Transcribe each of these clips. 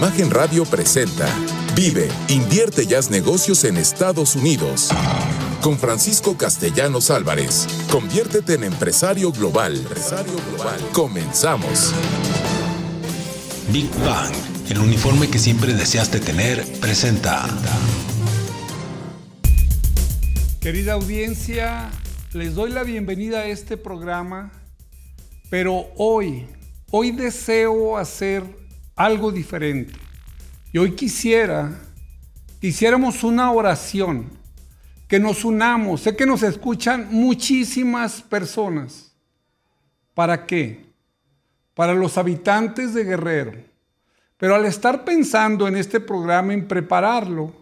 Imagen Radio presenta Vive, invierte y haz negocios en Estados Unidos. Con Francisco Castellanos Álvarez. Conviértete en empresario global. Empresario global. Comenzamos. Big Bang, el uniforme que siempre deseaste tener, presenta. Querida audiencia, les doy la bienvenida a este programa, pero hoy, hoy deseo hacer algo diferente. Y hoy quisiera, hiciéramos una oración, que nos unamos. Sé que nos escuchan muchísimas personas. ¿Para qué? Para los habitantes de Guerrero. Pero al estar pensando en este programa, en prepararlo,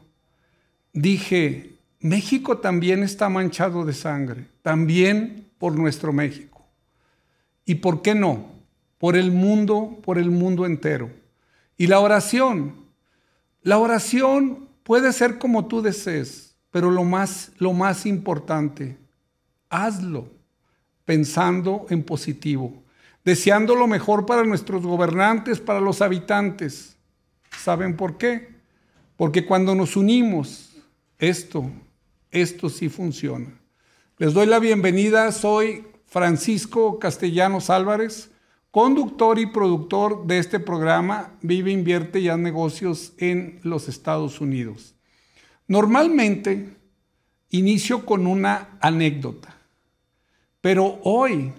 dije, México también está manchado de sangre, también por nuestro México. ¿Y por qué no? Por el mundo, por el mundo entero. Y la oración, la oración puede ser como tú desees, pero lo más, lo más importante, hazlo pensando en positivo, deseando lo mejor para nuestros gobernantes, para los habitantes. ¿Saben por qué? Porque cuando nos unimos, esto esto sí funciona. Les doy la bienvenida, soy Francisco Castellanos Álvarez, conductor y productor de este programa Vive, Invierte y Haz Negocios en los Estados Unidos. Normalmente inicio con una anécdota, pero hoy,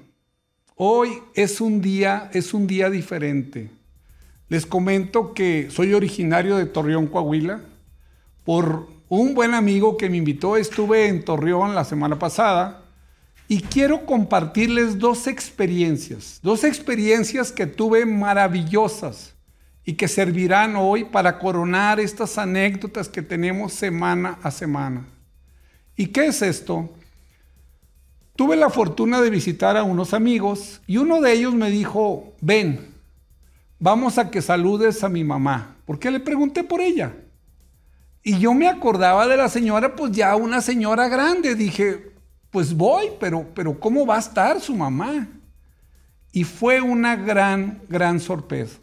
hoy es un día, es un día diferente. Les comento que soy originario de Torreón, Coahuila. Por un buen amigo que me invitó, estuve en Torreón la semana pasada y quiero compartirles dos experiencias, dos experiencias que tuve maravillosas y que servirán hoy para coronar estas anécdotas que tenemos semana a semana. ¿Y qué es esto? Tuve la fortuna de visitar a unos amigos y uno de ellos me dijo, ven, vamos a que saludes a mi mamá, porque le pregunté por ella. Y yo me acordaba de la señora, pues ya una señora grande. Dije, pues voy, pero, pero ¿cómo va a estar su mamá? Y fue una gran, gran sorpresa.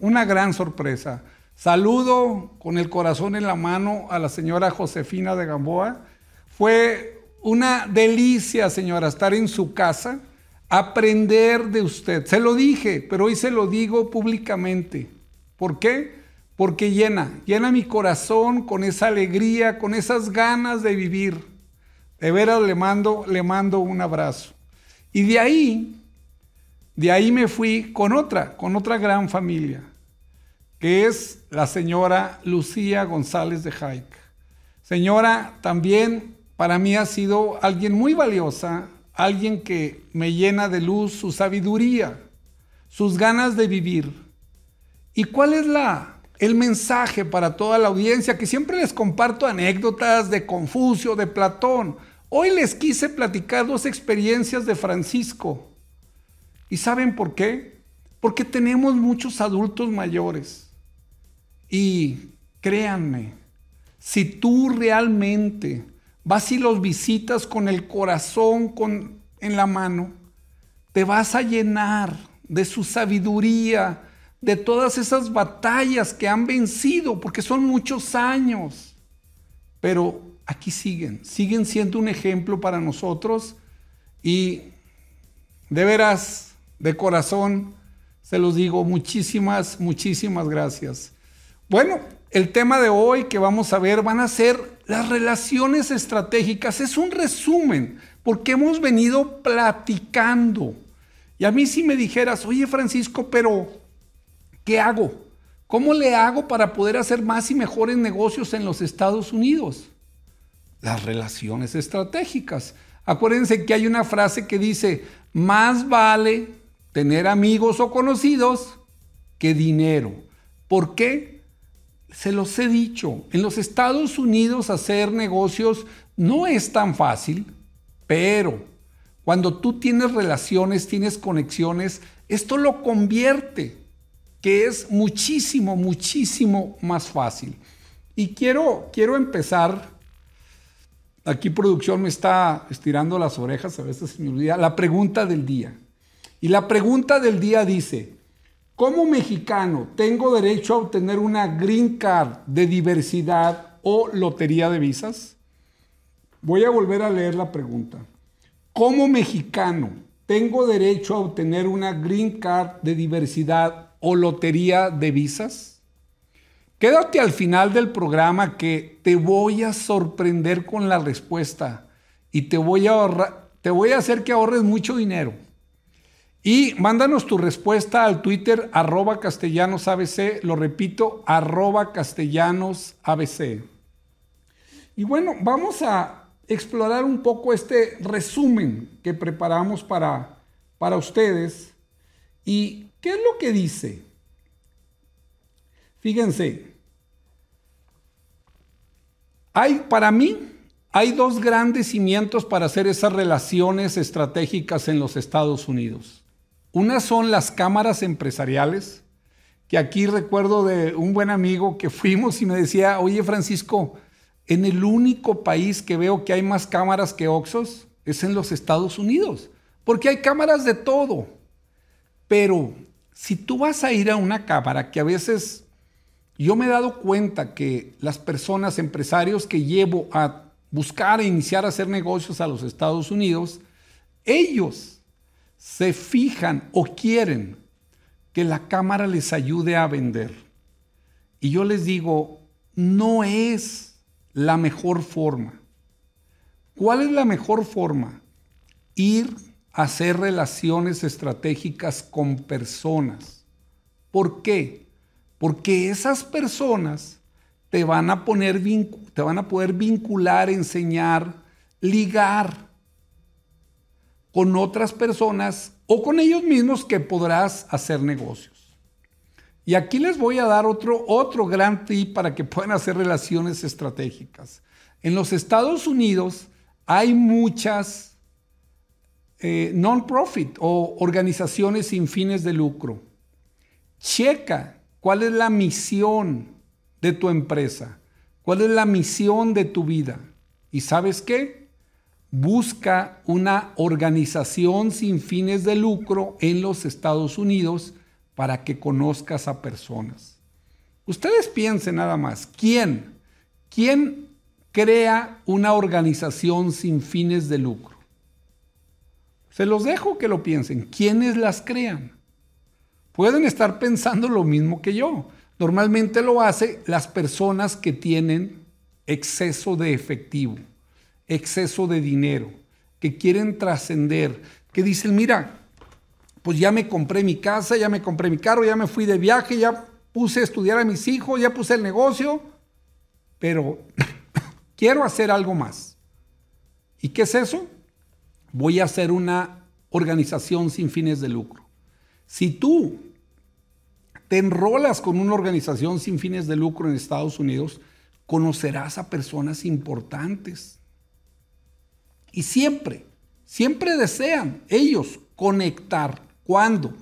Una gran sorpresa. Saludo con el corazón en la mano a la señora Josefina de Gamboa. Fue una delicia, señora, estar en su casa, aprender de usted. Se lo dije, pero hoy se lo digo públicamente. ¿Por qué? porque llena, llena mi corazón con esa alegría, con esas ganas de vivir. De veras le mando, le mando un abrazo. Y de ahí, de ahí me fui con otra, con otra gran familia, que es la señora Lucía González de Jaica. Señora, también para mí ha sido alguien muy valiosa, alguien que me llena de luz su sabiduría, sus ganas de vivir. ¿Y cuál es la, el mensaje para toda la audiencia, que siempre les comparto anécdotas de Confucio, de Platón. Hoy les quise platicar dos experiencias de Francisco. ¿Y saben por qué? Porque tenemos muchos adultos mayores. Y créanme, si tú realmente vas y los visitas con el corazón con, en la mano, te vas a llenar de su sabiduría, de todas esas batallas que han vencido, porque son muchos años. Pero aquí siguen, siguen siendo un ejemplo para nosotros y de veras, de corazón, se los digo, muchísimas, muchísimas gracias. Bueno, el tema de hoy que vamos a ver van a ser las relaciones estratégicas. Es un resumen, porque hemos venido platicando. Y a mí si me dijeras, oye Francisco, pero ¿Qué hago? ¿Cómo le hago para poder hacer más y mejores negocios en los Estados Unidos? Las relaciones estratégicas. Acuérdense que hay una frase que dice, más vale tener amigos o conocidos que dinero. ¿Por qué? Se los he dicho, en los Estados Unidos hacer negocios no es tan fácil, pero cuando tú tienes relaciones, tienes conexiones, esto lo convierte que es muchísimo, muchísimo más fácil. Y quiero, quiero empezar, aquí producción me está estirando las orejas, a veces me olvida, la pregunta del día. Y la pregunta del día dice, como mexicano tengo derecho a obtener una green card de diversidad o lotería de visas? Voy a volver a leer la pregunta. Como mexicano tengo derecho a obtener una green card de diversidad o lotería de visas? Quédate al final del programa que te voy a sorprender con la respuesta y te voy a, te voy a hacer que ahorres mucho dinero. Y mándanos tu respuesta al Twitter arroba castellanosabc, lo repito, arroba castellanosabc. Y bueno, vamos a explorar un poco este resumen que preparamos para, para ustedes. ¿Y qué es lo que dice? Fíjense, hay para mí hay dos grandes cimientos para hacer esas relaciones estratégicas en los Estados Unidos. Una son las cámaras empresariales, que aquí recuerdo de un buen amigo que fuimos y me decía, oye Francisco, en el único país que veo que hay más cámaras que Oxos es en los Estados Unidos, porque hay cámaras de todo. Pero si tú vas a ir a una cámara que a veces yo me he dado cuenta que las personas, empresarios que llevo a buscar e iniciar a hacer negocios a los Estados Unidos, ellos se fijan o quieren que la cámara les ayude a vender. Y yo les digo, no es la mejor forma. ¿Cuál es la mejor forma? Ir a hacer relaciones estratégicas con personas. ¿Por qué? Porque esas personas te van a, poner, te van a poder vincular, enseñar, ligar con otras personas o con ellos mismos que podrás hacer negocios. Y aquí les voy a dar otro, otro gran tip para que puedan hacer relaciones estratégicas. En los Estados Unidos hay muchas eh, non-profit o organizaciones sin fines de lucro. Checa cuál es la misión de tu empresa, cuál es la misión de tu vida. ¿Y sabes qué? busca una organización sin fines de lucro en los Estados Unidos para que conozcas a personas. Ustedes piensen nada más, ¿quién? ¿Quién crea una organización sin fines de lucro? Se los dejo que lo piensen. ¿Quiénes las crean? Pueden estar pensando lo mismo que yo. Normalmente lo hacen las personas que tienen exceso de efectivo exceso de dinero, que quieren trascender, que dicen, mira, pues ya me compré mi casa, ya me compré mi carro, ya me fui de viaje, ya puse a estudiar a mis hijos, ya puse el negocio, pero quiero hacer algo más. ¿Y qué es eso? Voy a hacer una organización sin fines de lucro. Si tú te enrolas con una organización sin fines de lucro en Estados Unidos, conocerás a personas importantes y siempre, siempre desean ellos conectar. ¿Cuándo?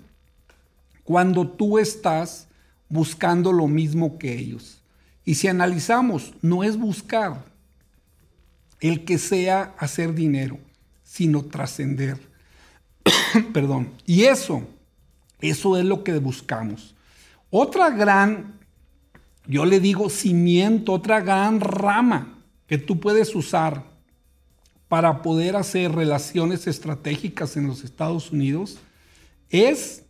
Cuando tú estás buscando lo mismo que ellos. Y si analizamos, no es buscar el que sea hacer dinero, sino trascender. Perdón. Y eso, eso es lo que buscamos. Otra gran, yo le digo cimiento, otra gran rama que tú puedes usar para poder hacer relaciones estratégicas en los Estados Unidos es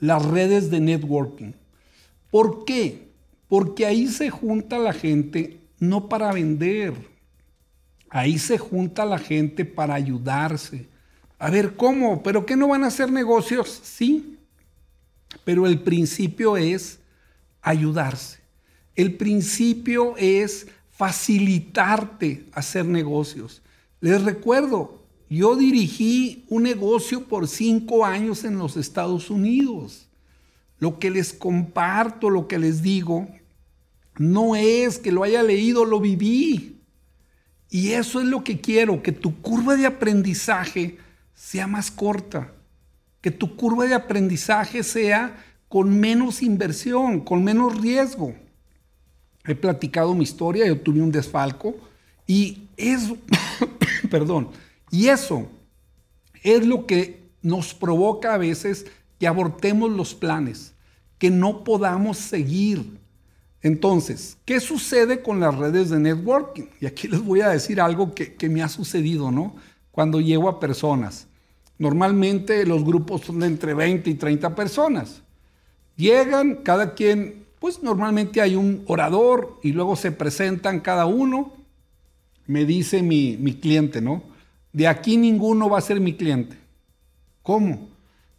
las redes de networking. ¿Por qué? Porque ahí se junta la gente no para vender, ahí se junta la gente para ayudarse. A ver, ¿cómo? ¿Pero qué no van a hacer negocios? Sí, pero el principio es ayudarse. El principio es facilitarte hacer negocios. Les recuerdo, yo dirigí un negocio por cinco años en los Estados Unidos. Lo que les comparto, lo que les digo, no es que lo haya leído, lo viví. Y eso es lo que quiero, que tu curva de aprendizaje sea más corta, que tu curva de aprendizaje sea con menos inversión, con menos riesgo. He platicado mi historia, yo tuve un desfalco y eso, perdón, y eso es lo que nos provoca a veces que abortemos los planes, que no podamos seguir. Entonces, ¿qué sucede con las redes de networking? Y aquí les voy a decir algo que, que me ha sucedido, ¿no? Cuando llego a personas. Normalmente los grupos son de entre 20 y 30 personas. Llegan, cada quien, pues normalmente hay un orador y luego se presentan cada uno. Me dice mi, mi cliente, ¿no? De aquí ninguno va a ser mi cliente. ¿Cómo?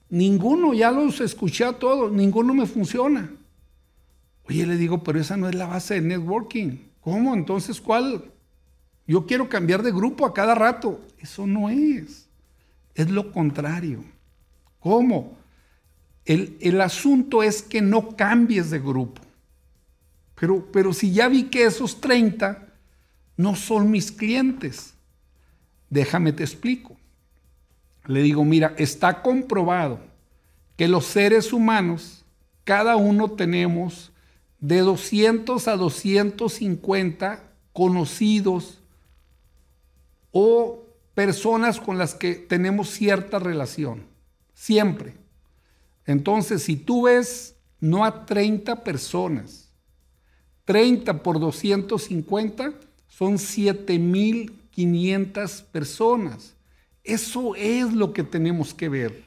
Ninguno, ya los escuché a todos, ninguno me funciona. Oye, le digo, pero esa no es la base de networking. ¿Cómo? Entonces, ¿cuál? Yo quiero cambiar de grupo a cada rato. Eso no es. Es lo contrario. ¿Cómo? El, el asunto es que no cambies de grupo. Pero, pero si ya vi que esos 30 no son mis clientes, déjame te explico. Le digo, mira, está comprobado que los seres humanos, cada uno tenemos de 200 a 250 conocidos o personas con las que tenemos cierta relación, siempre. Entonces, si tú ves no a 30 personas, 30 por 250 son 7500 personas. Eso es lo que tenemos que ver.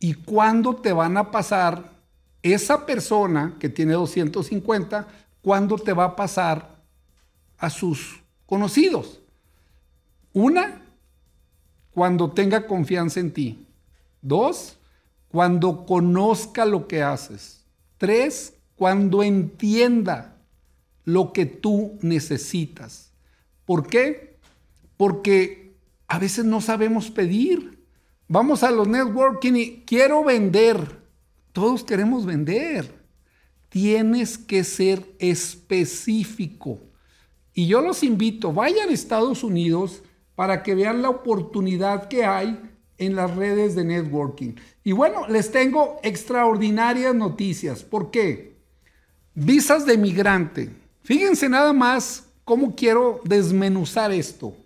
¿Y cuándo te van a pasar esa persona que tiene 250? ¿Cuándo te va a pasar a sus conocidos? Una, cuando tenga confianza en ti. Dos, cuando conozca lo que haces. Tres, cuando entienda lo que tú necesitas. ¿Por qué? Porque a veces no sabemos pedir. Vamos a los networking y quiero vender. Todos queremos vender. Tienes que ser específico. Y yo los invito, vayan a Estados Unidos para que vean la oportunidad que hay en las redes de networking. Y bueno, les tengo extraordinarias noticias. ¿Por qué? Visas de migrante. Fíjense nada más cómo quiero desmenuzar esto.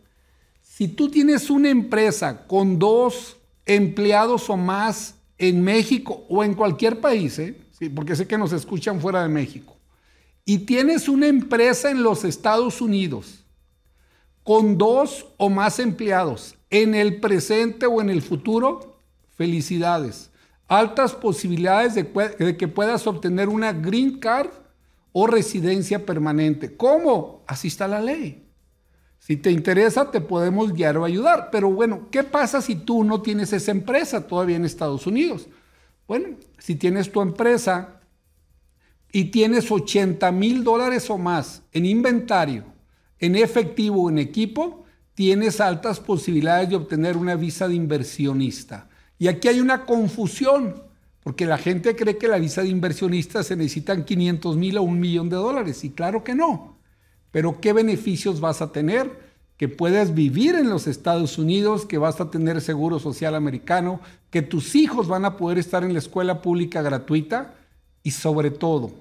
Si tú tienes una empresa con dos empleados o más en México o en cualquier país, ¿eh? porque sé que nos escuchan fuera de México, y tienes una empresa en los Estados Unidos con dos o más empleados en el presente o en el futuro, felicidades. Altas posibilidades de, que puedas obtener una green card o residencia permanente. ¿Cómo? Así está la ley. Si te interesa, te podemos guiar o ayudar. Pero bueno, ¿qué pasa si tú no tienes esa empresa todavía en Estados Unidos? Bueno, si tienes tu empresa y tienes 80 mil dólares o más en inventario, en efectivo o en equipo, tienes altas posibilidades de obtener una visa de inversionista. Y aquí hay una confusión, porque la gente cree que la visa de inversionista se necesitan 500 mil o un millón de dólares, y claro que no. Pero ¿qué beneficios vas a tener? Que puedes vivir en los Estados Unidos, que vas a tener seguro social americano, que tus hijos van a poder estar en la escuela pública gratuita y sobre todo,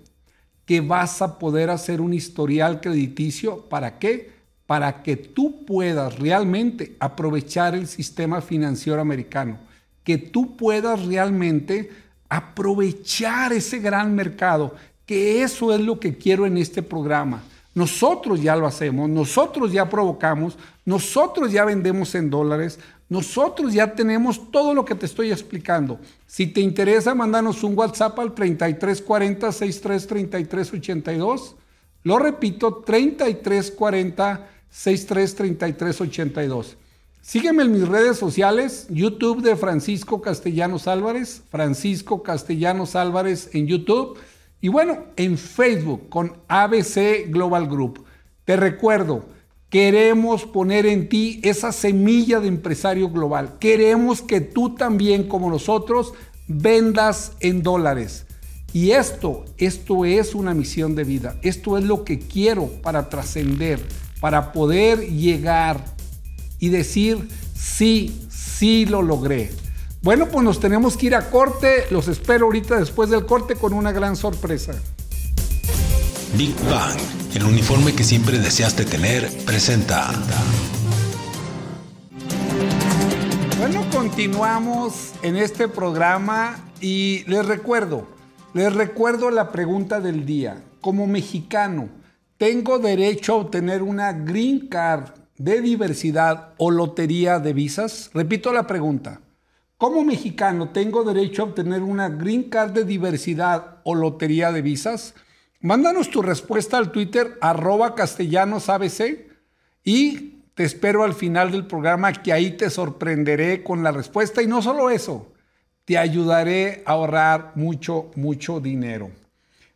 que vas a poder hacer un historial crediticio. ¿Para qué? Para que tú puedas realmente aprovechar el sistema financiero americano, que tú puedas realmente aprovechar ese gran mercado, que eso es lo que quiero en este programa nosotros ya lo hacemos, nosotros ya provocamos, nosotros ya vendemos en dólares, nosotros ya tenemos todo lo que te estoy explicando. Si te interesa, mándanos un WhatsApp al 3340 633382. Lo repito, 3340 633382. Sígueme en mis redes sociales, YouTube de Francisco Castellanos Álvarez, Francisco Castellanos Álvarez en YouTube y bueno, en Facebook con ABC Global Group. Te recuerdo, queremos poner en ti esa semilla de empresario global. Queremos que tú también, como nosotros, vendas en dólares. Y esto, esto es una misión de vida. Esto es lo que quiero para trascender, para poder llegar y decir, sí, sí lo logré. Bueno, pues nos tenemos que ir a corte. Los espero ahorita después del corte con una gran sorpresa. Big Bang, el uniforme que siempre deseaste tener, presenta. Bueno, Continuamos en este programa y les recuerdo, les recuerdo la pregunta del día. Como mexicano, ¿tengo derecho a obtener una green card de diversidad o lotería de visas? Repito la pregunta. Como mexicano, ¿tengo derecho a obtener una green card de diversidad o lotería de visas? Mándanos tu respuesta al Twitter arroba castellanosabc y te espero al final del programa que ahí te sorprenderé con la respuesta y no solo eso, te ayudaré a ahorrar mucho, mucho dinero.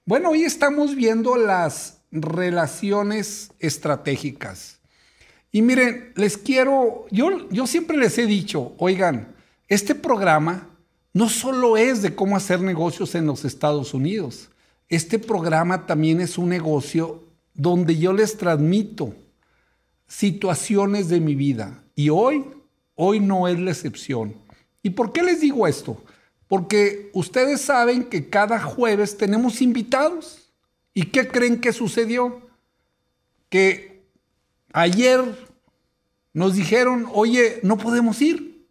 Bueno, hoy estamos viendo las relaciones estratégicas. Y miren, les quiero, yo, yo siempre les he dicho, oigan, este programa no solo es de cómo hacer negocios en los Estados Unidos, este programa también es un negocio donde yo les transmito situaciones de mi vida. Y hoy, hoy no es la excepción. ¿Y por qué les digo esto? Porque ustedes saben que cada jueves tenemos invitados. ¿Y qué creen que sucedió? Que ayer nos dijeron, oye, no podemos ir.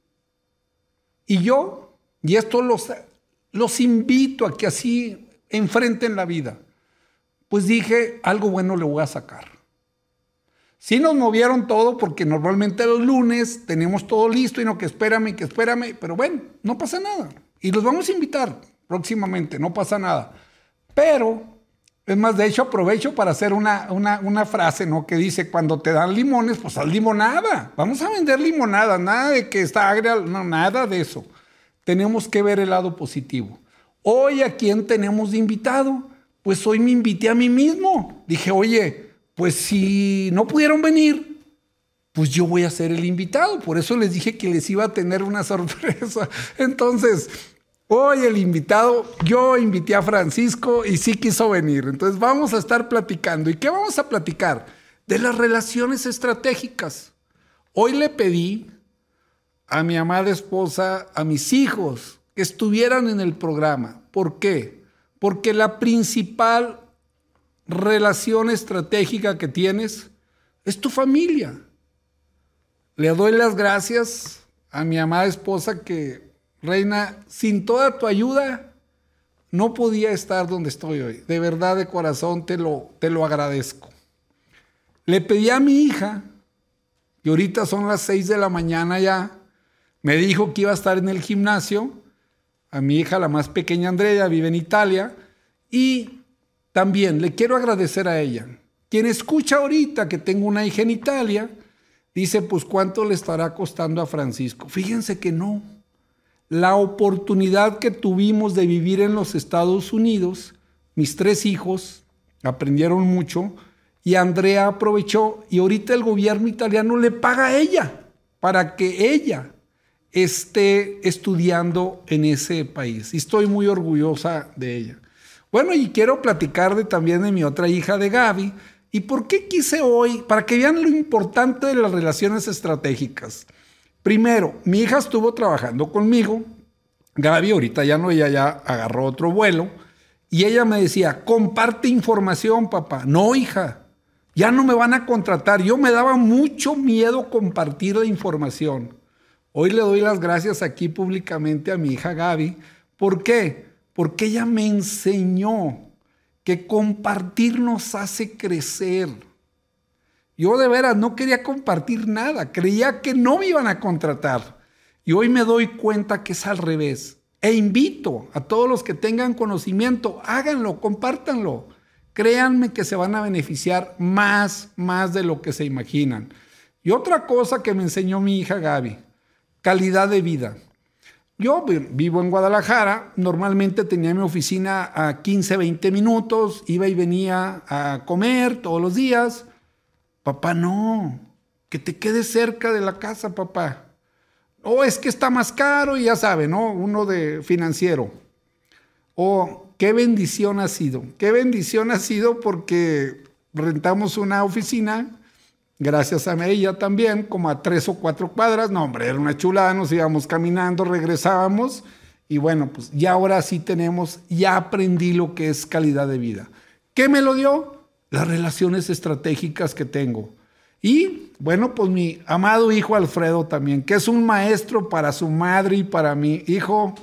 Y yo, y esto los, los invito a que así enfrenten la vida, pues dije, algo bueno le voy a sacar. Sí nos movieron todo porque normalmente los lunes tenemos todo listo y no que espérame, que espérame, pero bueno, no pasa nada. Y los vamos a invitar próximamente, no pasa nada. Pero, es más, de hecho aprovecho para hacer una, una, frase, ¿no? Que dice, cuando te dan limones, pues haz limonada. Vamos a vender limonada, nada de que está agria, no, nada de eso. Tenemos que ver el lado positivo. Hoy a quién tenemos de invitado? Pues hoy me invité a mí mismo. Dije, oye, pues si no pudieron venir, pues yo voy a ser el invitado. Por eso les dije que les iba a tener una sorpresa. Entonces, hoy el invitado, yo invité a Francisco y sí quiso venir. Entonces vamos a estar platicando. ¿Y qué vamos a platicar? De las relaciones estratégicas. Hoy le pedí a mi amada esposa, a mis hijos, estuvieran en el programa. ¿Por qué? Porque la principal relación estratégica que tienes es tu familia. Le doy las gracias a mi amada esposa que, Reina, sin toda tu ayuda, no podía estar donde estoy hoy. De verdad, de corazón, te lo, te lo agradezco. Le pedí a mi hija, y ahorita son las seis de la mañana ya, me dijo que iba a estar en el gimnasio. A mi hija, la más pequeña Andrea, vive en Italia. Y también le quiero agradecer a ella. Quien escucha ahorita que tengo una hija en Italia, dice, pues cuánto le estará costando a Francisco. Fíjense que no. La oportunidad que tuvimos de vivir en los Estados Unidos, mis tres hijos aprendieron mucho y Andrea aprovechó y ahorita el gobierno italiano le paga a ella para que ella esté estudiando en ese país. Y estoy muy orgullosa de ella. Bueno, y quiero platicar de, también de mi otra hija de Gaby. ¿Y por qué quise hoy? Para que vean lo importante de las relaciones estratégicas. Primero, mi hija estuvo trabajando conmigo. Gaby ahorita ya no, ella ya agarró otro vuelo. Y ella me decía, comparte información, papá. No, hija, ya no me van a contratar. Yo me daba mucho miedo compartir la información. Hoy le doy las gracias aquí públicamente a mi hija Gaby. ¿Por qué? porque ella me enseñó que compartir nos hace crecer. Yo de veras no quería compartir nada, creía que no me iban a contratar. Y hoy me doy cuenta que es al revés. E invito a todos los que tengan conocimiento, háganlo, compártanlo. Créanme que se van a beneficiar más, más de lo que se imaginan. Y otra cosa que me enseñó mi hija Gaby, calidad de vida. Yo vivo en Guadalajara, normalmente tenía mi oficina a 15, 20 minutos, iba y venía a comer todos los días. Papá, no, que te quedes cerca de la casa, papá. O es que está más caro y ya sabe, ¿no? Uno de financiero. O qué bendición ha sido. Qué bendición ha sido porque rentamos una oficina gracias a ella también, como a tres o cuatro cuadras. No, hombre, era una chulada, nos íbamos caminando, regresábamos. Y bueno, pues ya ahora sí tenemos, ya aprendí lo que es calidad de vida. ¿Qué me lo dio? Las relaciones estratégicas que tengo. Y bueno, pues mi amado hijo Alfredo también, que es un maestro para su madre y para mí. Hijo,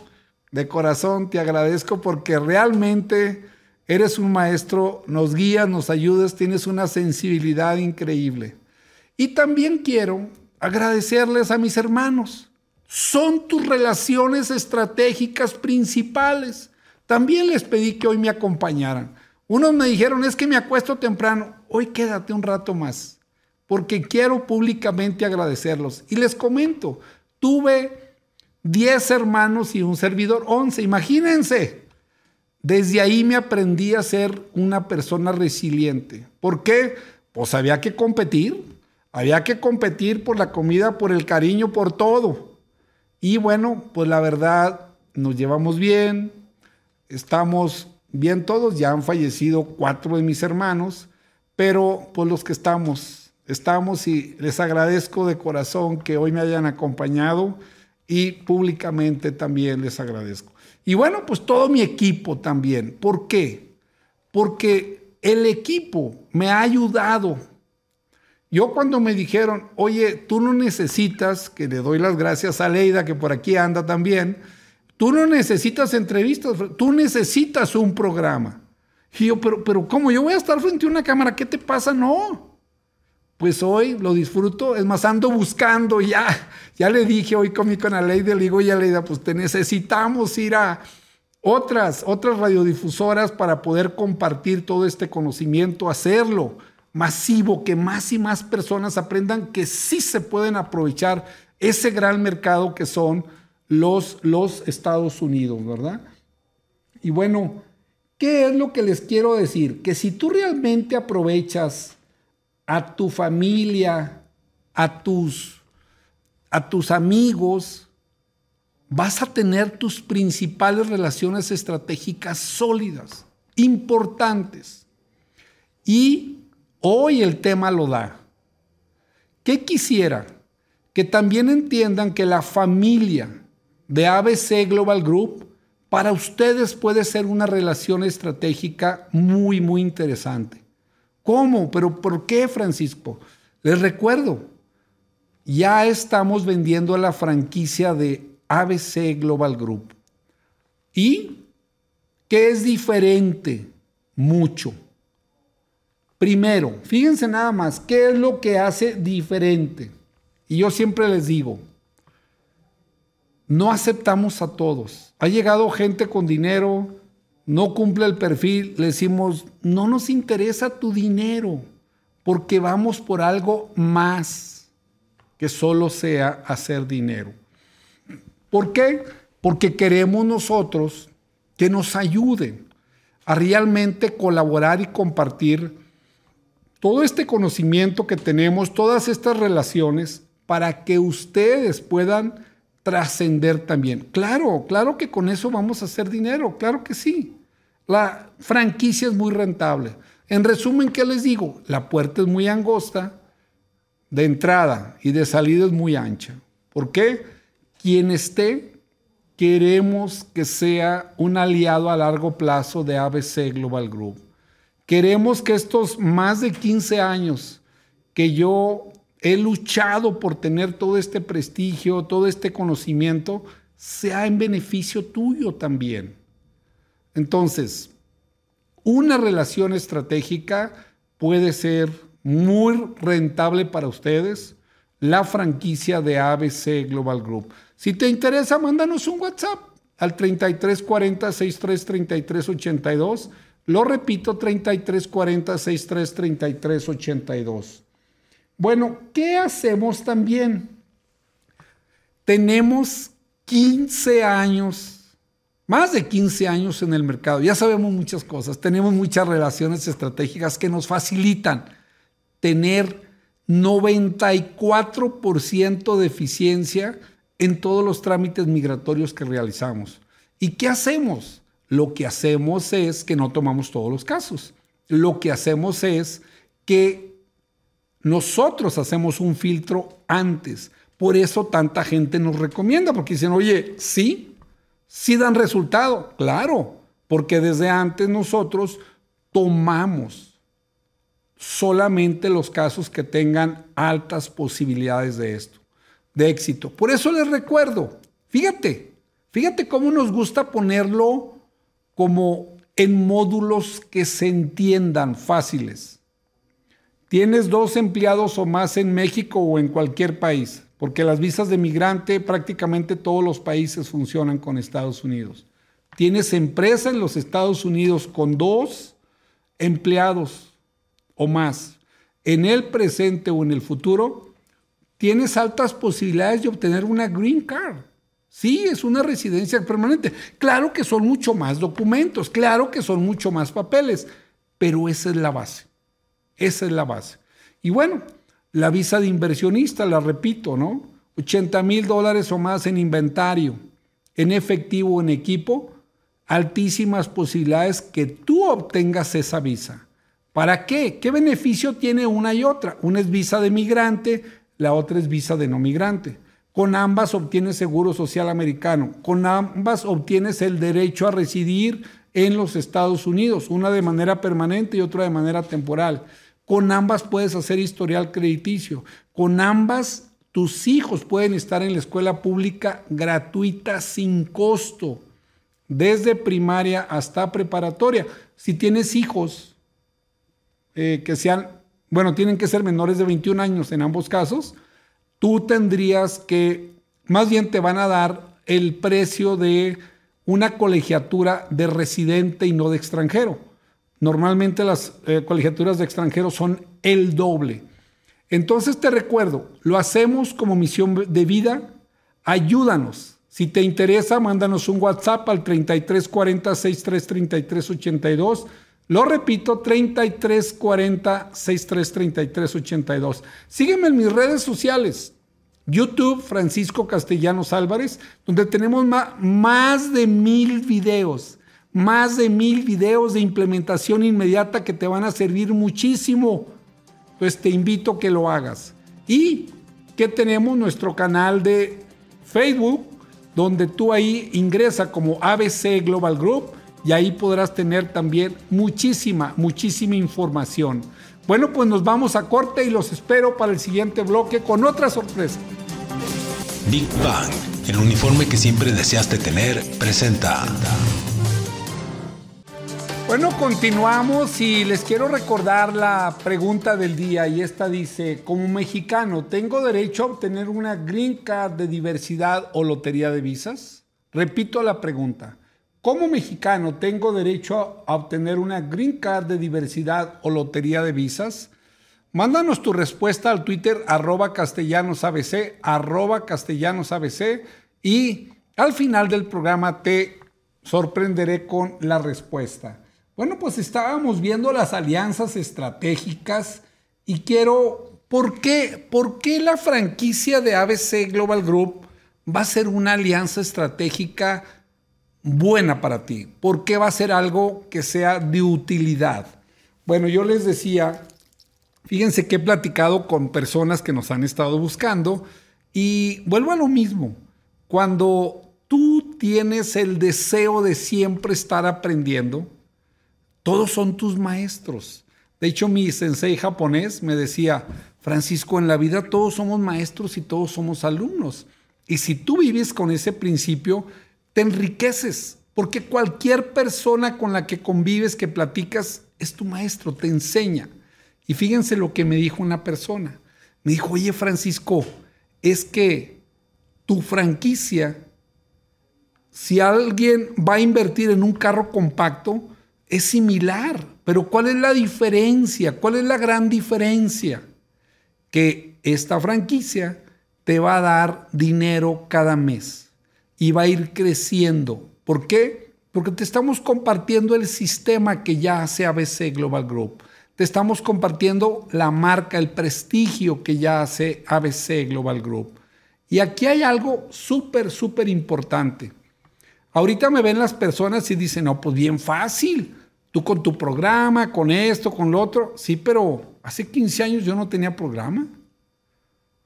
de corazón te agradezco porque realmente eres un maestro, nos guías, nos ayudas, tienes una sensibilidad increíble. Y también quiero agradecerles a mis hermanos. Son tus relaciones estratégicas principales. También les pedí que hoy me acompañaran. Unos me dijeron, es que me acuesto temprano. Hoy quédate un rato más, porque quiero públicamente agradecerlos. Y les comento, tuve 10 hermanos y un servidor, 11. Imagínense. Desde ahí me aprendí a ser una persona resiliente. ¿Por qué? Pues había que competir. Había que competir por la comida, por el cariño, por todo. Y bueno, pues la verdad, nos llevamos bien, estamos bien todos, ya han fallecido cuatro de mis hermanos, pero pues los que estamos, estamos y les agradezco de corazón que hoy me hayan acompañado y públicamente también les agradezco. Y bueno, pues todo mi equipo también. ¿Por qué? Porque el equipo me ha ayudado. Yo cuando me dijeron, oye, tú no necesitas, que le doy las gracias a Leida, que por aquí anda también, Tú no necesitas entrevistas, tú necesitas un programa. Y yo, pero, pero ¿cómo? Yo voy a estar frente a una cámara, ¿qué te pasa? No. Pues hoy lo disfruto, es más, ando buscando, ya, ya le dije hoy conmigo con Aleida, le digo, ya Aleida, pues te necesitamos ir a otras, otras radiodifusoras para poder compartir todo este conocimiento, hacerlo masivo, que más y más personas aprendan que sí se pueden aprovechar ese gran mercado que son los, los Estados Unidos, ¿verdad? Y bueno, ¿qué es lo que les quiero decir? Que si tú realmente aprovechas a tu familia, a tus, a tus amigos, vas a tener tus principales relaciones estratégicas sólidas, importantes. Y hoy el tema lo da. ¿Qué quisiera? Que también entiendan que la familia, de ABC Global Group, para ustedes puede ser una relación estratégica muy, muy interesante. ¿Cómo? ¿Pero por qué, Francisco? Les recuerdo, ya estamos vendiendo la franquicia de ABC Global Group. ¿Y qué es diferente? Mucho. Primero, fíjense nada más, ¿qué es lo que hace diferente? Y yo siempre les digo, no aceptamos a todos. Ha llegado gente con dinero, no cumple el perfil, le decimos, no nos interesa tu dinero, porque vamos por algo más que solo sea hacer dinero. ¿Por qué? Porque queremos nosotros que nos ayuden a realmente colaborar y compartir todo este conocimiento que tenemos, todas estas relaciones, para que ustedes puedan trascender también. Claro, claro que con eso vamos a hacer dinero, claro que sí. La franquicia es muy rentable. En resumen, ¿qué les digo? La puerta es muy angosta de entrada y de salida es muy ancha. ¿Por qué? Quien esté, queremos que sea un aliado a largo plazo de ABC Global Group. Queremos que estos más de 15 años que yo he luchado por tener todo este prestigio, todo este conocimiento, sea en beneficio tuyo también. Entonces, una relación estratégica puede ser muy rentable para ustedes, la franquicia de ABC Global Group. Si te interesa, mándanos un WhatsApp al 3340 633382. Lo repito, 3340 633382. Bueno, ¿qué hacemos también? Tenemos 15 años, más de 15 años en el mercado. Ya sabemos muchas cosas. Tenemos muchas relaciones estratégicas que nos facilitan tener 94% de eficiencia en todos los trámites migratorios que realizamos. ¿Y qué hacemos? Lo que hacemos es que no tomamos todos los casos. Lo que hacemos es que nosotros hacemos un filtro antes. Por eso tanta gente nos recomienda, porque dicen, oye, sí, sí dan resultado. Claro, porque desde antes nosotros tomamos solamente los casos que tengan altas posibilidades de esto, de éxito. Por eso les recuerdo, fíjate, fíjate cómo nos gusta ponerlo como en módulos que se entiendan fáciles. Tienes dos empleados o más en México o en cualquier país, porque las visas de migrante prácticamente todos los países funcionan con Estados Unidos. Tienes empresa en los Estados Unidos con dos empleados o más en el presente o en el futuro, tienes altas posibilidades de obtener una green card. Sí, es una residencia permanente. Claro que son mucho más documentos, claro que son mucho más papeles, pero esa es la base. Esa es la base. Y bueno, la visa de inversionista, la repito, ¿no? 80 mil dólares o más en inventario, en efectivo, en equipo, altísimas posibilidades que tú obtengas esa visa. ¿Para qué? ¿Qué beneficio tiene una y otra? Una es visa de migrante, la otra es visa de no migrante. Con ambas obtienes seguro social americano. Con ambas obtienes el derecho a residir en los Estados Unidos, una de manera permanente y otra de manera temporal. Con ambas puedes hacer historial crediticio. Con ambas tus hijos pueden estar en la escuela pública gratuita sin costo, desde primaria hasta preparatoria. Si tienes hijos eh, que sean, bueno, tienen que ser menores de 21 años en ambos casos, tú tendrías que, más bien te van a dar el precio de una colegiatura de residente y no de extranjero. Normalmente las eh, colegiaturas de extranjero son el doble. Entonces te recuerdo, lo hacemos como misión de vida. Ayúdanos. Si te interesa, mándanos un WhatsApp al 3340 6333 82 lo repito, 3340 633382. Sígueme en mis redes sociales. YouTube Francisco Castellanos Álvarez, donde tenemos más de mil videos, más de mil videos de implementación inmediata que te van a servir muchísimo. Pues te invito a que lo hagas. Y que tenemos nuestro canal de Facebook, donde tú ahí ingresa como ABC Global Group y ahí podrás tener también muchísima, muchísima información. Bueno, pues nos vamos a corte y los espero para el siguiente bloque con otra sorpresa. Big Bang, el uniforme que siempre deseaste tener, presenta. Bueno, continuamos y les quiero recordar la pregunta del día y esta dice, como mexicano, ¿tengo derecho a obtener una green card de diversidad o lotería de visas? Repito la pregunta. Como mexicano, ¿tengo derecho a obtener una green card de diversidad o lotería de visas? Mándanos tu respuesta al Twitter arroba castellanosabc, arroba castellanosabc y al final del programa te sorprenderé con la respuesta. Bueno, pues estábamos viendo las alianzas estratégicas y quiero, ¿por qué? ¿Por qué la franquicia de ABC Global Group va a ser una alianza estratégica buena para ti? ¿Por qué va a ser algo que sea de utilidad? Bueno, yo les decía, fíjense que he platicado con personas que nos han estado buscando y vuelvo a lo mismo. Cuando tú tienes el deseo de siempre estar aprendiendo, todos son tus maestros. De hecho, mi sensei japonés me decía, Francisco, en la vida todos somos maestros y todos somos alumnos. Y si tú vives con ese principio, te enriqueces, porque cualquier persona con la que convives, que platicas, es tu maestro, te enseña. Y fíjense lo que me dijo una persona. Me dijo, oye Francisco, es que tu franquicia, si alguien va a invertir en un carro compacto, es similar. Pero ¿cuál es la diferencia? ¿Cuál es la gran diferencia? Que esta franquicia te va a dar dinero cada mes y va a ir creciendo. ¿Por qué? Porque te estamos compartiendo el sistema que ya hace ABC Global Group. Te estamos compartiendo la marca, el prestigio que ya hace ABC Global Group. Y aquí hay algo súper, súper importante. Ahorita me ven las personas y dicen, no, pues bien fácil. Tú con tu programa, con esto, con lo otro. Sí, pero hace 15 años yo no tenía programa.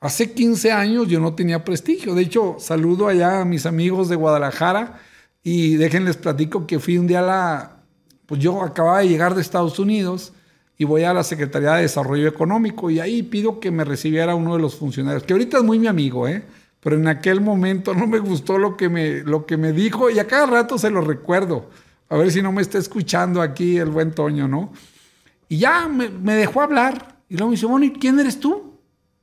Hace 15 años yo no tenía prestigio. De hecho, saludo allá a mis amigos de Guadalajara y déjenles platico que fui un día a la... Pues yo acababa de llegar de Estados Unidos y voy a la Secretaría de Desarrollo Económico y ahí pido que me recibiera uno de los funcionarios, que ahorita es muy mi amigo, ¿eh? pero en aquel momento no me gustó lo que me, lo que me dijo y a cada rato se lo recuerdo. A ver si no me está escuchando aquí el buen Toño, ¿no? Y ya me, me dejó hablar y luego me dice, bueno, ¿y quién eres tú?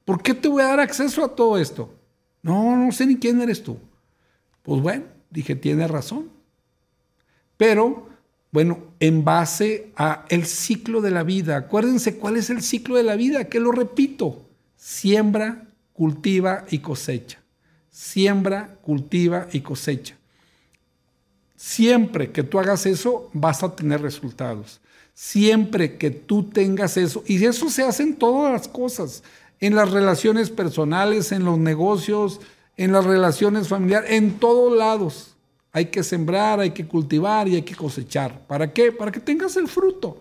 ¿Por qué te voy a dar acceso a todo esto? No, no sé ni quién eres tú. Pues bueno, dije, tiene razón. Pero, bueno, en base a el ciclo de la vida, acuérdense cuál es el ciclo de la vida, que lo repito, siembra, cultiva y cosecha. Siembra, cultiva y cosecha. Siempre que tú hagas eso, vas a tener resultados. Siempre que tú tengas eso, y eso se hace en todas las cosas, en las relaciones personales, en los negocios, en las relaciones familiares, en todos lados. Hay que sembrar, hay que cultivar y hay que cosechar. ¿Para qué? Para que tengas el fruto.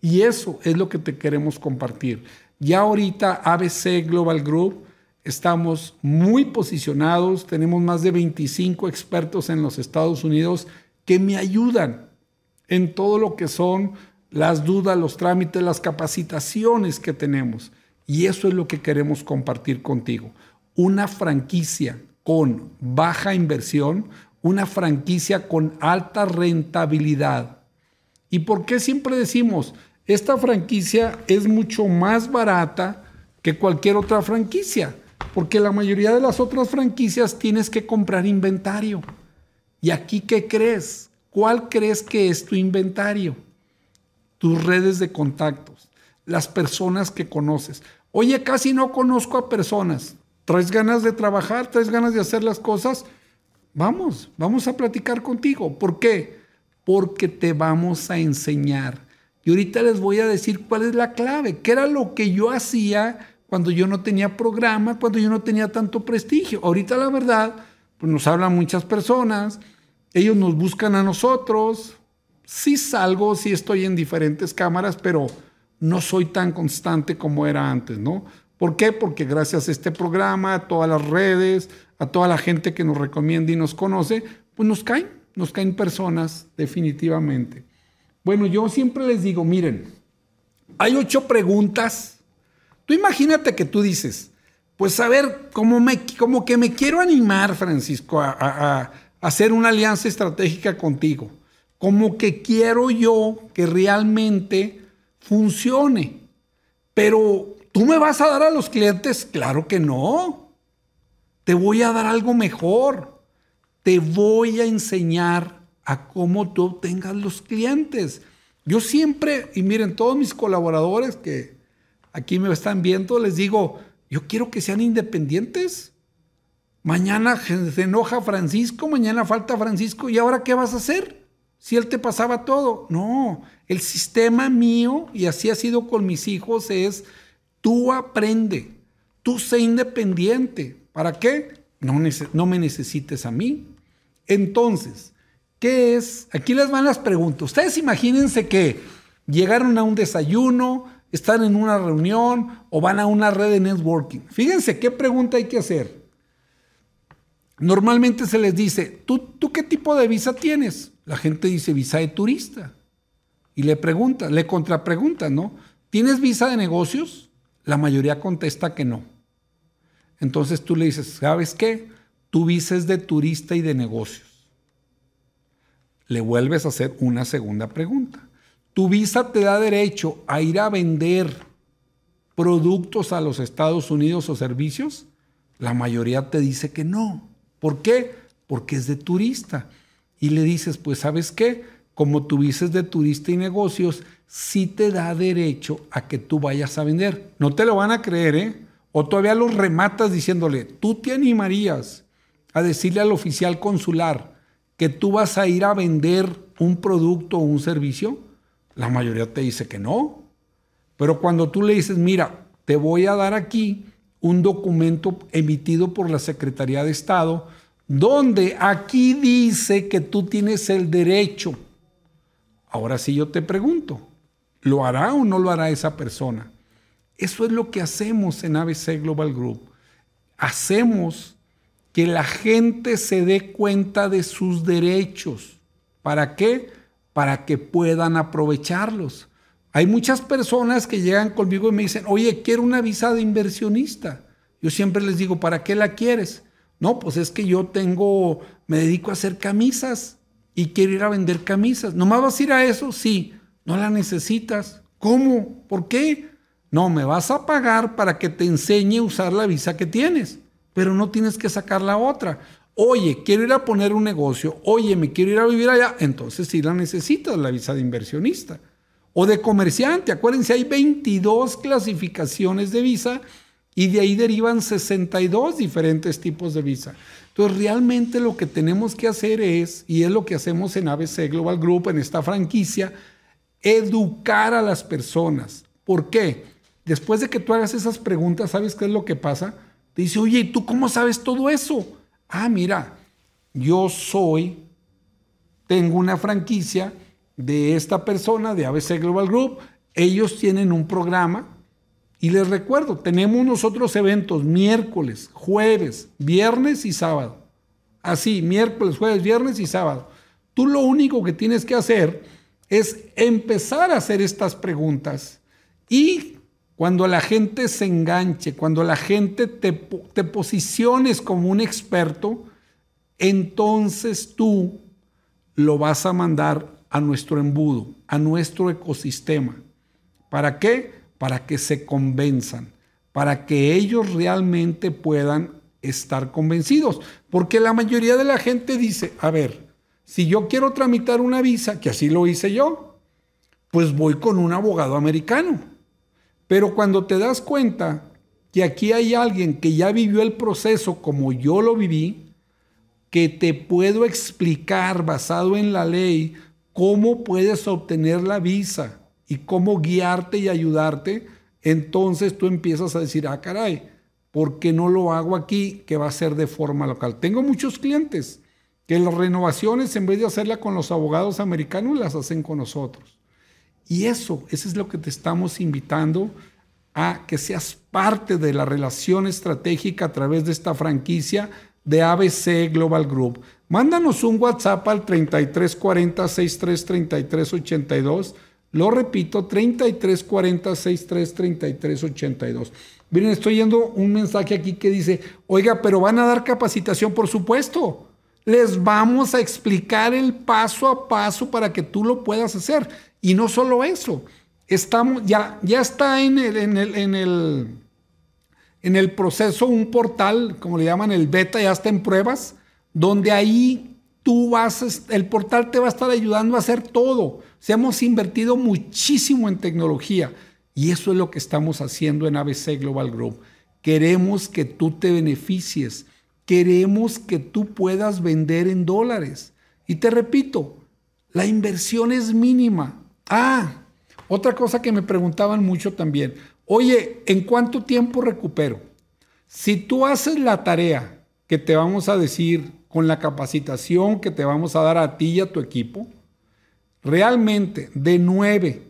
Y eso es lo que te queremos compartir. Ya ahorita ABC Global Group estamos muy posicionados, tenemos más de 25 expertos en los Estados Unidos que me ayudan en todo lo que son las dudas, los trámites, las capacitaciones que tenemos. Y eso es lo que queremos compartir contigo. Una franquicia con baja inversión, una franquicia con alta rentabilidad. ¿Y por qué siempre decimos, esta franquicia es mucho más barata que cualquier otra franquicia? Porque la mayoría de las otras franquicias tienes que comprar inventario. ¿Y aquí qué crees? ¿Cuál crees que es tu inventario? Tus redes de contactos las personas que conoces. Oye, casi no conozco a personas. ¿Traes ganas de trabajar? ¿Traes ganas de hacer las cosas? Vamos, vamos a platicar contigo. ¿Por qué? Porque te vamos a enseñar. Y ahorita les voy a decir cuál es la clave, qué era lo que yo hacía cuando yo no tenía programa, cuando yo no tenía tanto prestigio. Ahorita la verdad, pues nos hablan muchas personas, ellos nos buscan a nosotros. Sí salgo, sí estoy en diferentes cámaras, pero no soy tan constante como era antes, ¿no? ¿Por qué? Porque gracias a este programa, a todas las redes, a toda la gente que nos recomienda y nos conoce, pues nos caen, nos caen personas definitivamente. Bueno, yo siempre les digo, miren, hay ocho preguntas. Tú imagínate que tú dices, pues a ver, como, me, como que me quiero animar, Francisco, a, a hacer una alianza estratégica contigo. Como que quiero yo que realmente funcione. Pero tú me vas a dar a los clientes, claro que no. Te voy a dar algo mejor. Te voy a enseñar a cómo tú obtengas los clientes. Yo siempre, y miren, todos mis colaboradores que aquí me están viendo, les digo, yo quiero que sean independientes. Mañana se enoja Francisco, mañana falta Francisco, ¿y ahora qué vas a hacer? Si él te pasaba todo. No, el sistema mío, y así ha sido con mis hijos, es tú aprende, tú sé independiente. ¿Para qué? No, no me necesites a mí. Entonces, ¿qué es? Aquí les van las preguntas. Ustedes imagínense que llegaron a un desayuno, están en una reunión o van a una red de networking. Fíjense qué pregunta hay que hacer. Normalmente se les dice, ¿tú, ¿tú qué tipo de visa tienes? La gente dice visa de turista. Y le pregunta, le contrapregunta, ¿no? ¿Tienes visa de negocios? La mayoría contesta que no. Entonces tú le dices, ¿sabes qué? Tu visa es de turista y de negocios. Le vuelves a hacer una segunda pregunta. ¿Tu visa te da derecho a ir a vender productos a los Estados Unidos o servicios? La mayoría te dice que no. ¿Por qué? Porque es de turista. Y le dices, pues sabes qué, como tú de turista y negocios, sí te da derecho a que tú vayas a vender. No te lo van a creer, ¿eh? O todavía los rematas diciéndole, tú te animarías a decirle al oficial consular que tú vas a ir a vender un producto o un servicio. La mayoría te dice que no. Pero cuando tú le dices, mira, te voy a dar aquí un documento emitido por la Secretaría de Estado, donde aquí dice que tú tienes el derecho Ahora sí yo te pregunto, ¿lo hará o no lo hará esa persona? Eso es lo que hacemos en ABC Global Group. Hacemos que la gente se dé cuenta de sus derechos. ¿Para qué? Para que puedan aprovecharlos. Hay muchas personas que llegan conmigo y me dicen, oye, quiero una visa de inversionista. Yo siempre les digo, ¿para qué la quieres? No, pues es que yo tengo, me dedico a hacer camisas y quiero ir a vender camisas. ¿No me vas a ir a eso? Sí. No la necesitas. ¿Cómo? ¿Por qué? No, me vas a pagar para que te enseñe a usar la visa que tienes, pero no tienes que sacar la otra. Oye, quiero ir a poner un negocio. Oye, me quiero ir a vivir allá. Entonces sí la necesitas, la visa de inversionista o de comerciante. Acuérdense, hay 22 clasificaciones de visa y de ahí derivan 62 diferentes tipos de visa. Entonces, realmente lo que tenemos que hacer es, y es lo que hacemos en ABC Global Group, en esta franquicia, educar a las personas. ¿Por qué? Después de que tú hagas esas preguntas, ¿sabes qué es lo que pasa? Te dice, oye, ¿y tú cómo sabes todo eso? Ah, mira, yo soy, tengo una franquicia de esta persona, de ABC Global Group. Ellos tienen un programa y les recuerdo, tenemos nosotros eventos miércoles, jueves, viernes y sábado. Así, miércoles, jueves, viernes y sábado. Tú lo único que tienes que hacer es empezar a hacer estas preguntas y cuando la gente se enganche, cuando la gente te, te posiciones como un experto, entonces tú lo vas a mandar a nuestro embudo, a nuestro ecosistema. ¿Para qué? Para que se convenzan, para que ellos realmente puedan estar convencidos. Porque la mayoría de la gente dice, a ver, si yo quiero tramitar una visa, que así lo hice yo, pues voy con un abogado americano. Pero cuando te das cuenta que aquí hay alguien que ya vivió el proceso como yo lo viví, que te puedo explicar basado en la ley cómo puedes obtener la visa y cómo guiarte y ayudarte, entonces tú empiezas a decir, ah, caray, ¿por qué no lo hago aquí que va a ser de forma local? Tengo muchos clientes que las renovaciones, en vez de hacerla con los abogados americanos, las hacen con nosotros. Y eso, eso es lo que te estamos invitando a que seas parte de la relación estratégica a través de esta franquicia de ABC Global Group. Mándanos un WhatsApp al 3340 633382. Lo repito, 3340 633382. Miren, estoy yendo un mensaje aquí que dice, oiga, pero van a dar capacitación, por supuesto. Les vamos a explicar el paso a paso para que tú lo puedas hacer. Y no solo eso, estamos, ya, ya está en el, en el, en el, en el proceso un portal, como le llaman el beta, ya está en pruebas donde ahí tú vas, el portal te va a estar ayudando a hacer todo. Se hemos invertido muchísimo en tecnología y eso es lo que estamos haciendo en ABC Global Group. Queremos que tú te beneficies, queremos que tú puedas vender en dólares. Y te repito, la inversión es mínima. Ah, otra cosa que me preguntaban mucho también. Oye, ¿en cuánto tiempo recupero? Si tú haces la tarea que te vamos a decir con la capacitación que te vamos a dar a ti y a tu equipo, realmente de 9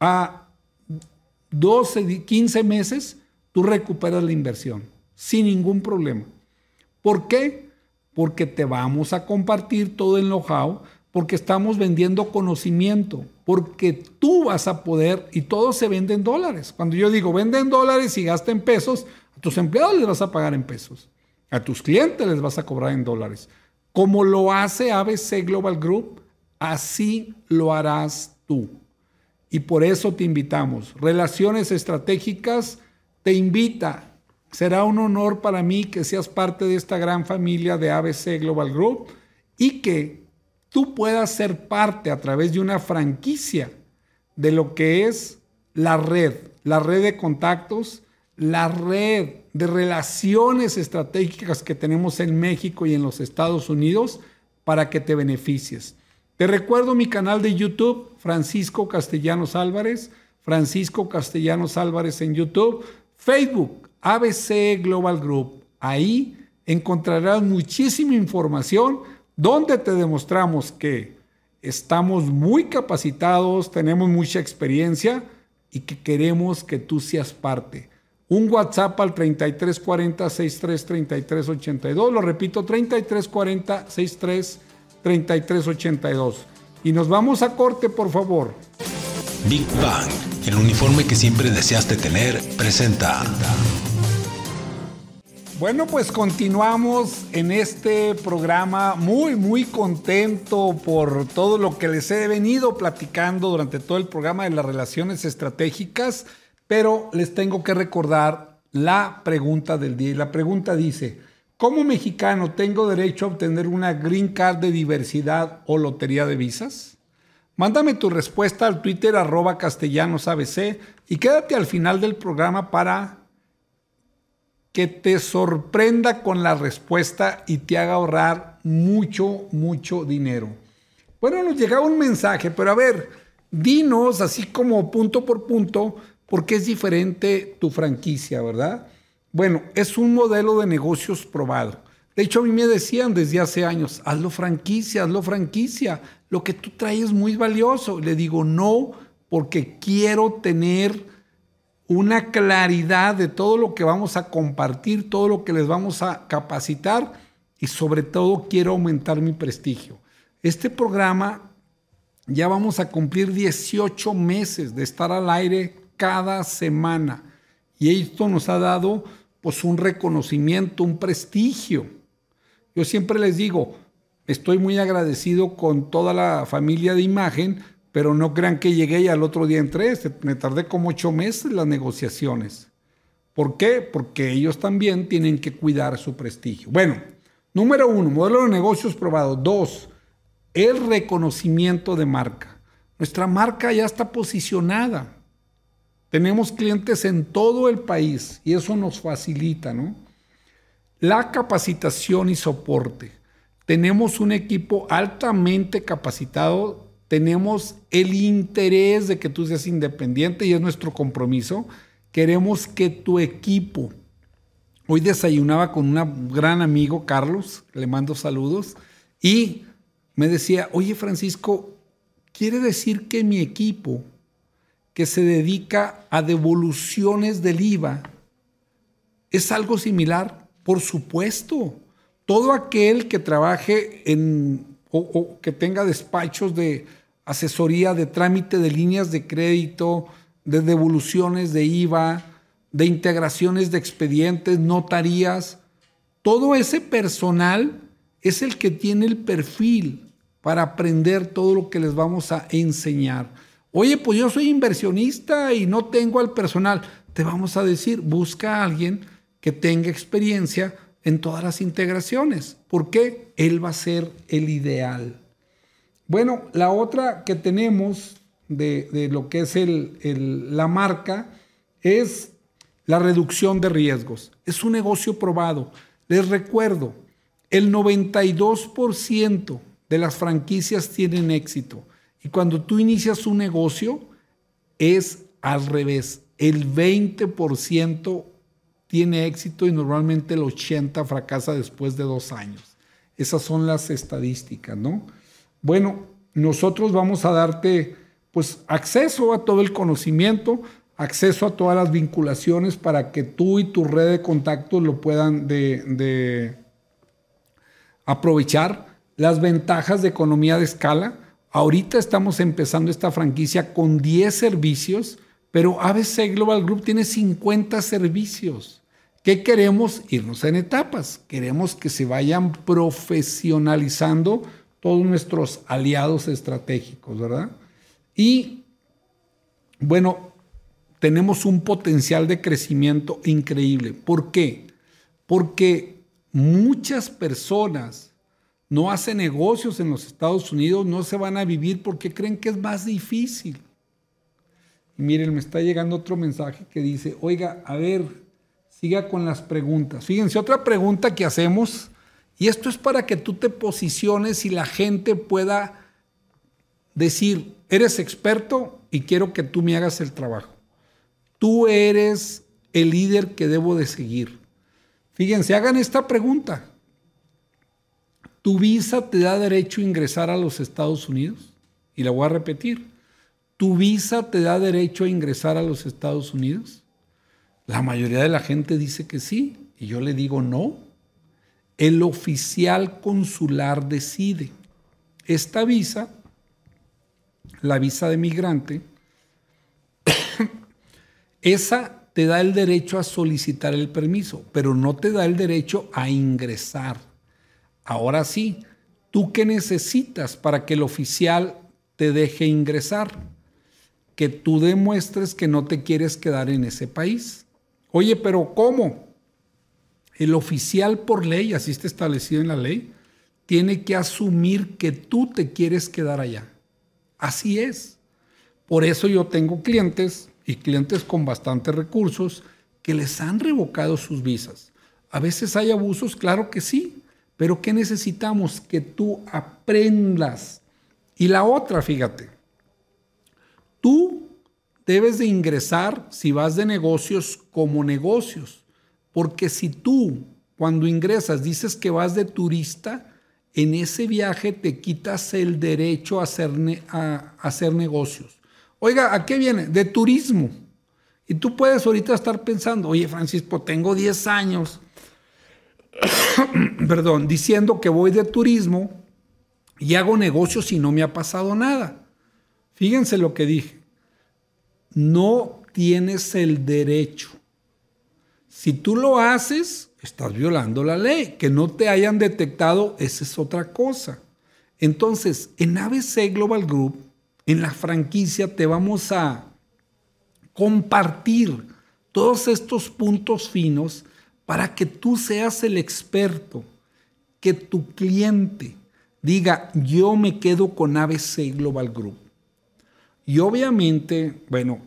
a 12, 15 meses, tú recuperas la inversión sin ningún problema. ¿Por qué? Porque te vamos a compartir todo el know-how, porque estamos vendiendo conocimiento, porque tú vas a poder, y todo se vende en dólares. Cuando yo digo vende en dólares y gasta en pesos, a tus empleados les vas a pagar en pesos. A tus clientes les vas a cobrar en dólares. Como lo hace ABC Global Group, así lo harás tú. Y por eso te invitamos. Relaciones estratégicas te invita. Será un honor para mí que seas parte de esta gran familia de ABC Global Group y que tú puedas ser parte a través de una franquicia de lo que es la red, la red de contactos, la red de relaciones estratégicas que tenemos en México y en los Estados Unidos para que te beneficies. Te recuerdo mi canal de YouTube, Francisco Castellanos Álvarez, Francisco Castellanos Álvarez en YouTube, Facebook, ABC Global Group. Ahí encontrarás muchísima información donde te demostramos que estamos muy capacitados, tenemos mucha experiencia y que queremos que tú seas parte un WhatsApp al 3340 633382. Lo repito, 3340 633382. Y nos vamos a corte, por favor. Big Bang, el uniforme que siempre deseaste tener, presenta. Bueno, pues continuamos en este programa muy, muy contento por todo lo que les he venido platicando durante todo el programa de las relaciones estratégicas, pero les tengo que recordar la pregunta del día. Y la pregunta dice, ¿cómo mexicano tengo derecho a obtener una green card de diversidad o lotería de visas? Mándame tu respuesta al Twitter arroba castellanosabc y quédate al final del programa para que te sorprenda con la respuesta y te haga ahorrar mucho, mucho dinero. Bueno, nos llegaba un mensaje, pero a ver, dinos así como punto por punto, por qué es diferente tu franquicia, ¿verdad? Bueno, es un modelo de negocios probado. De hecho, a mí me decían desde hace años, hazlo franquicia, hazlo franquicia. Lo que tú traes es muy valioso. Le digo, no, porque quiero tener una claridad de todo lo que vamos a compartir, todo lo que les vamos a capacitar y sobre todo quiero aumentar mi prestigio. Este programa ya vamos a cumplir 18 meses de estar al aire cada semana y esto nos ha dado pues un reconocimiento, un prestigio. Yo siempre les digo, estoy muy agradecido con toda la familia de imagen pero no crean que llegué y al otro día entré. Me tardé como ocho meses en las negociaciones. ¿Por qué? Porque ellos también tienen que cuidar su prestigio. Bueno, número uno, modelo de negocios probado. Dos, el reconocimiento de marca. Nuestra marca ya está posicionada. Tenemos clientes en todo el país y eso nos facilita, ¿no? La capacitación y soporte. Tenemos un equipo altamente capacitado tenemos el interés de que tú seas independiente y es nuestro compromiso. Queremos que tu equipo, hoy desayunaba con un gran amigo, Carlos, le mando saludos, y me decía, oye Francisco, quiere decir que mi equipo, que se dedica a devoluciones del IVA, es algo similar, por supuesto. Todo aquel que trabaje en o que tenga despachos de, asesoría de trámite de líneas de crédito, de devoluciones de IVA, de integraciones de expedientes, notarías. Todo ese personal es el que tiene el perfil para aprender todo lo que les vamos a enseñar. Oye, pues yo soy inversionista y no tengo al personal. Te vamos a decir, busca a alguien que tenga experiencia en todas las integraciones. ¿Por qué? Él va a ser el ideal. Bueno, la otra que tenemos de, lo que es la marca es la reducción de riesgos. Es un negocio probado. Les recuerdo, el 92% de las franquicias tienen éxito. Y cuando tú inicias un negocio, es al revés. El 20% tiene éxito y normalmente el 80% fracasa después de dos años. Esas son las estadísticas, ¿no? Bueno, nosotros vamos a darte pues acceso a todo el conocimiento, acceso a todas las vinculaciones para que tú y tu red de contactos lo puedan de, aprovechar. Las ventajas de economía de escala. Ahorita estamos empezando esta franquicia con 10 servicios, pero ABC Global Group tiene 50 servicios. ¿Qué queremos? Irnos en etapas. Queremos que se vayan profesionalizando todos nuestros aliados estratégicos, ¿verdad? Y bueno, tenemos un potencial de crecimiento increíble. ¿Por qué? Porque muchas personas no hacen negocios en los Estados Unidos, no se van a vivir porque creen que es más difícil. Y miren, me está llegando otro mensaje que dice, oiga, a ver, siga con las preguntas. Fíjense, otra pregunta que hacemos y esto es para que tú te posiciones y la gente pueda decir, eres experto y quiero que tú me hagas el trabajo. Tú eres el líder que debo de seguir. Fíjense, hagan esta pregunta. ¿Tu visa te da derecho a ingresar a los Estados Unidos? Y la voy a repetir. ¿Tu visa te da derecho a ingresar a los Estados Unidos? La mayoría de la gente dice que sí, y yo le digo no. El oficial consular decide. Esta visa, la visa de migrante, esa te da el derecho a solicitar el permiso, pero no te da el derecho a ingresar. Ahora sí, ¿tú qué necesitas para que el oficial te deje ingresar? Que tú demuestres que no te quieres quedar en ese país. Oye, pero ¿cómo? El oficial por ley, así está establecido en la ley, tiene que asumir que tú te quieres quedar allá. Así es. Por eso yo tengo clientes y clientes con bastantes recursos que les han revocado sus visas. A veces hay abusos, claro que sí, pero ¿qué necesitamos? Que tú aprendas. Y la otra, fíjate, tú debes de ingresar si vas de negocios como negocios, porque si tú cuando ingresas dices que vas de turista, en ese viaje te quitas el derecho a hacer, a hacer negocios. Oiga, ¿a qué viene? De turismo. Y tú puedes ahorita estar pensando, oye Francisco, tengo 10 años, perdón, diciendo que voy de turismo y hago negocios y no me ha pasado nada. Fíjense lo que dije. No tienes el derecho. Si tú lo haces, estás violando la ley. Que no te hayan detectado, esa es otra cosa. Entonces, en ABC Global Group, en la franquicia, te vamos a compartir todos estos puntos finos para que tú seas el experto, que tu cliente diga, yo me quedo con ABC Global Group. Y obviamente, bueno,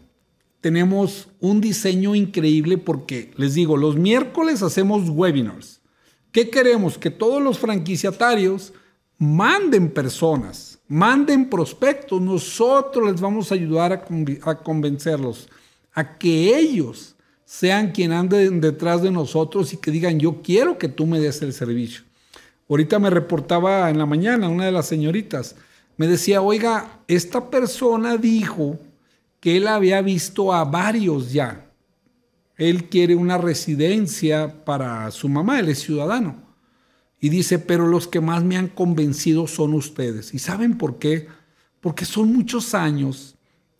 tenemos un diseño increíble porque, les digo, los miércoles hacemos webinars. ¿Qué queremos? Que todos los franquiciatarios manden personas, manden prospectos. Nosotros les vamos a ayudar a, a convencerlos a que ellos sean quien anden detrás de nosotros y que digan, yo quiero que tú me des el servicio. Ahorita me reportaba en la mañana una de las señoritas, me decía, oiga, esta persona dijo que él había visto a varios ya. Él quiere una residencia para su mamá, él es ciudadano. Y dice, pero los que más me han convencido son ustedes. ¿Y saben por qué? Porque son muchos años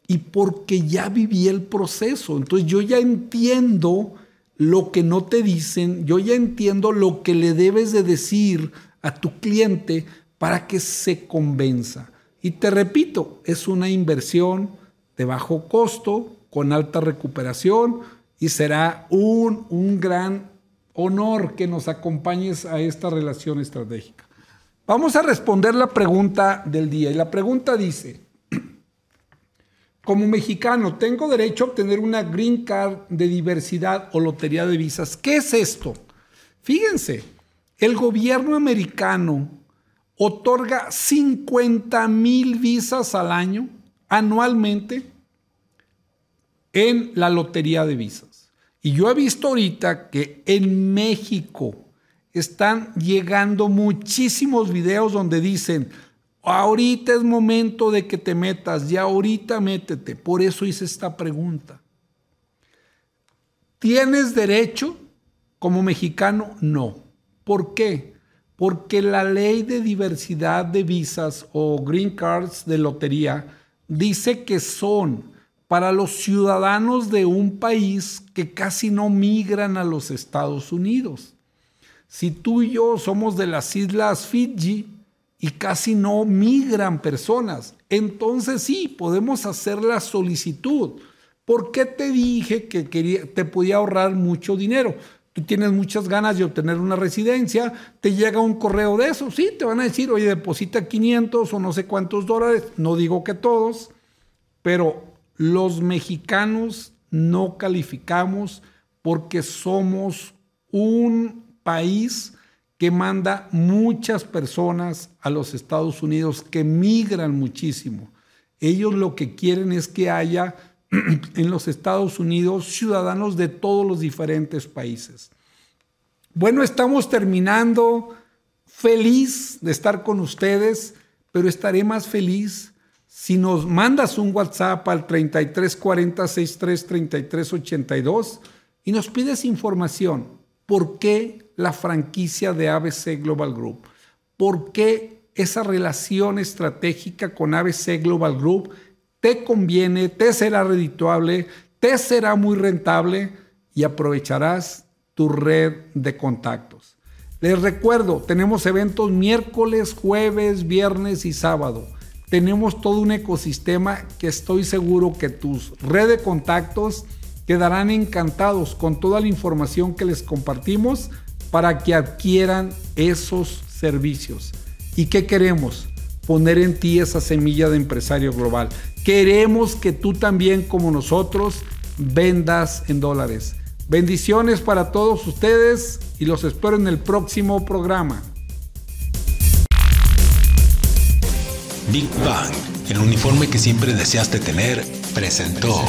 y porque ya viví el proceso. Entonces yo ya entiendo lo que no te dicen, yo ya entiendo lo que le debes de decir a tu cliente para que se convenza. Y te repito, es una inversión de bajo costo, con alta recuperación, y será un, un gran honor que nos acompañes a esta relación estratégica. Vamos a responder la pregunta del día. Y la pregunta dice, como mexicano, tengo derecho a obtener una green card de diversidad o lotería de visas. ¿Qué es esto? Fíjense, el gobierno americano otorga 50 mil visas al año, anualmente, en la lotería de visas. Y yo he visto ahorita que en México están llegando muchísimos videos donde dicen, Ahorita es momento de que te metas, ya ahorita métete. Por eso hice esta pregunta. ¿Tienes derecho como mexicano? No. ¿Por qué? Porque la ley de diversidad de visas o green cards de lotería dice que son para los ciudadanos de un país que casi no migran a los Estados Unidos. Si tú y yo somos de las islas Fiji, y casi no migran personas. Entonces sí, podemos hacer la solicitud. ¿Por qué te dije que quería, te podía ahorrar mucho dinero? Tú tienes muchas ganas de obtener una residencia, te llega un correo de eso, sí, te van a decir, oye, deposita 500 o no sé cuántos dólares, no digo que todos, pero los mexicanos no calificamos porque somos un país que manda muchas personas a los Estados Unidos que migran muchísimo. Ellos lo que quieren es que haya en los Estados Unidos ciudadanos de todos los diferentes países. Bueno, estamos terminando. Feliz de estar con ustedes, pero estaré más feliz si nos mandas un WhatsApp al 3340 63 y nos pides información. ¿Por qué la franquicia de ABC Global Group? ¿Por qué esa relación estratégica con ABC Global Group te conviene, te será redituable, te será muy rentable y aprovecharás tu red de contactos. Les recuerdo, tenemos eventos miércoles, jueves, viernes y sábado. Tenemos todo un ecosistema que estoy seguro que tus red de contactos quedarán encantados con toda la información que les compartimos para que adquieran esos servicios. ¿Y qué queremos? Poner en ti esa semilla de empresario global. Queremos que tú también, como nosotros, vendas en dólares. Bendiciones para todos ustedes y los espero en el próximo programa. Big Bang, el uniforme que siempre deseaste tener, presentó.